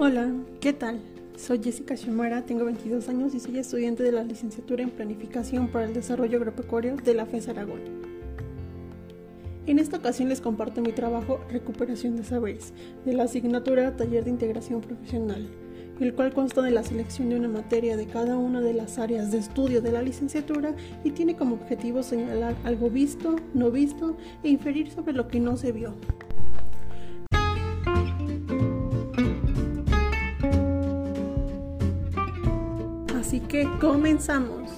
Hola, ¿qué tal? Soy Jessica Shimara, tengo 22 años y soy estudiante de la licenciatura en Planificación para el Desarrollo Agropecuario de la FES Aragón. En esta ocasión les comparto mi trabajo Recuperación de Saberes de la asignatura Taller de Integración Profesional, el cual consta de la selección de una materia de cada una de las áreas de estudio de la licenciatura y tiene como objetivo señalar algo visto, no visto e inferir sobre lo que no se vio. Así que comenzamos.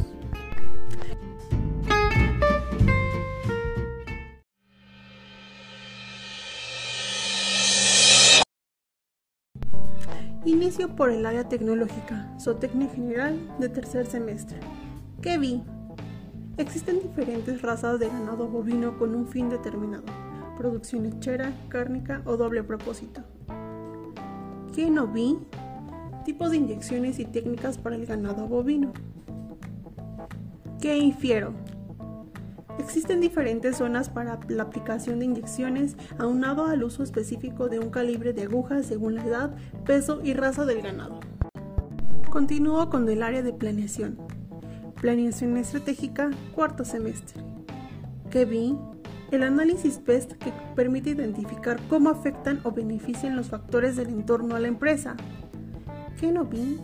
Inicio por el área tecnológica, zootecnia general de tercer semestre. ¿Qué vi? Existen diferentes razas de ganado bovino con un fin determinado, producción lechera, cárnica o doble propósito. ¿Qué no vi? Tipos de inyecciones y técnicas para el ganado bovino. ¿Qué infiero? Existen diferentes zonas para la aplicación de inyecciones aunado al uso específico de un calibre de aguja según la edad, peso y raza del ganado. Continúo con el área de planeación. Planeación estratégica, cuarto semestre. ¿Qué vi? El análisis PEST que permite identificar cómo afectan o benefician los factores del entorno a la empresa. ¿Qué no vi?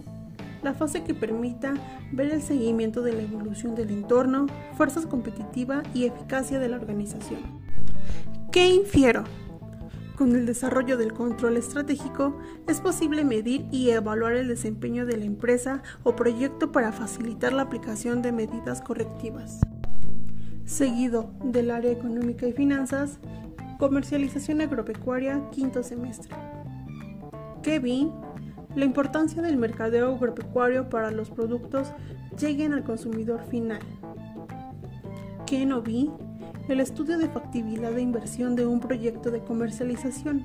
la fase que permita ver el seguimiento de la evolución del entorno, fuerzas competitiva y eficacia de la organización. ¿Qué infiero? Con el desarrollo del control estratégico es posible medir y evaluar el desempeño de la empresa o proyecto para facilitar la aplicación de medidas correctivas. Seguido del área económica y finanzas, comercialización agropecuaria, quinto semestre. ¿Qué vi? La importancia del mercadeo agropecuario para los productos lleguen al consumidor final. ¿Qué no vi? El estudio de factibilidad de inversión de un proyecto de comercialización.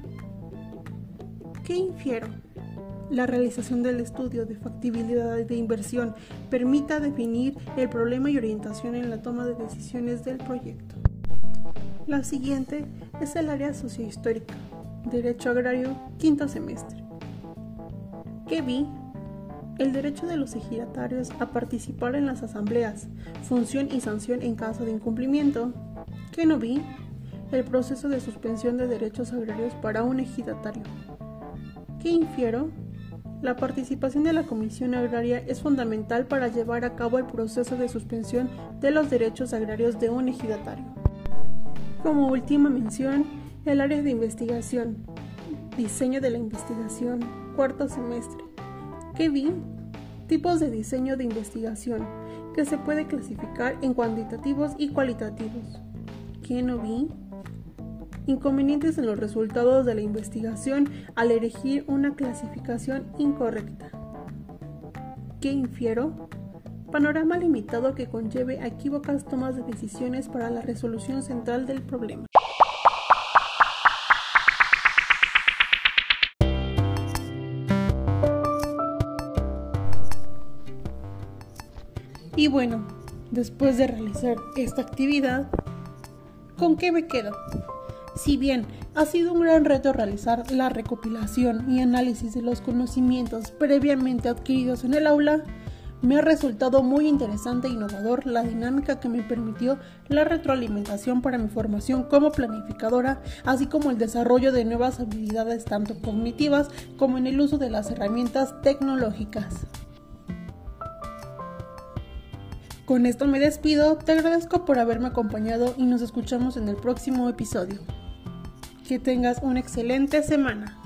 ¿Qué infiero? La realización del estudio de factibilidad de inversión permita definir el problema y orientación en la toma de decisiones del proyecto. La siguiente es el área sociohistórica, Derecho Agrario, quinto semestre. ¿Qué vi? El derecho de los ejidatarios a participar en las asambleas, función y sanción en caso de incumplimiento. ¿Qué no vi? El proceso de suspensión de derechos agrarios para un ejidatario. ¿Qué infiero? La participación de la Comisión Agraria es fundamental para llevar a cabo el proceso de suspensión de los derechos agrarios de un ejidatario. Como última mención, el área de investigación, diseño de la investigación, cuarto semestre. ¿Qué vi? Tipos de diseño de investigación, que se puede clasificar en cuantitativos y cualitativos. ¿Qué no vi? Inconvenientes en los resultados de la investigación al elegir una clasificación incorrecta. ¿Qué infiero? Panorama limitado que conlleve a equívocas tomas de decisiones para la resolución central del problema. Y bueno, después de realizar esta actividad, ¿con qué me quedo? Si bien ha sido un gran reto realizar la recopilación y análisis de los conocimientos previamente adquiridos en el aula, me ha resultado muy interesante e innovador la dinámica que me permitió la retroalimentación para mi formación como planificadora, así como el desarrollo de nuevas habilidades tanto cognitivas como en el uso de las herramientas tecnológicas. Con esto me despido, te agradezco por haberme acompañado y nos escuchamos en el próximo episodio. Que tengas una excelente semana.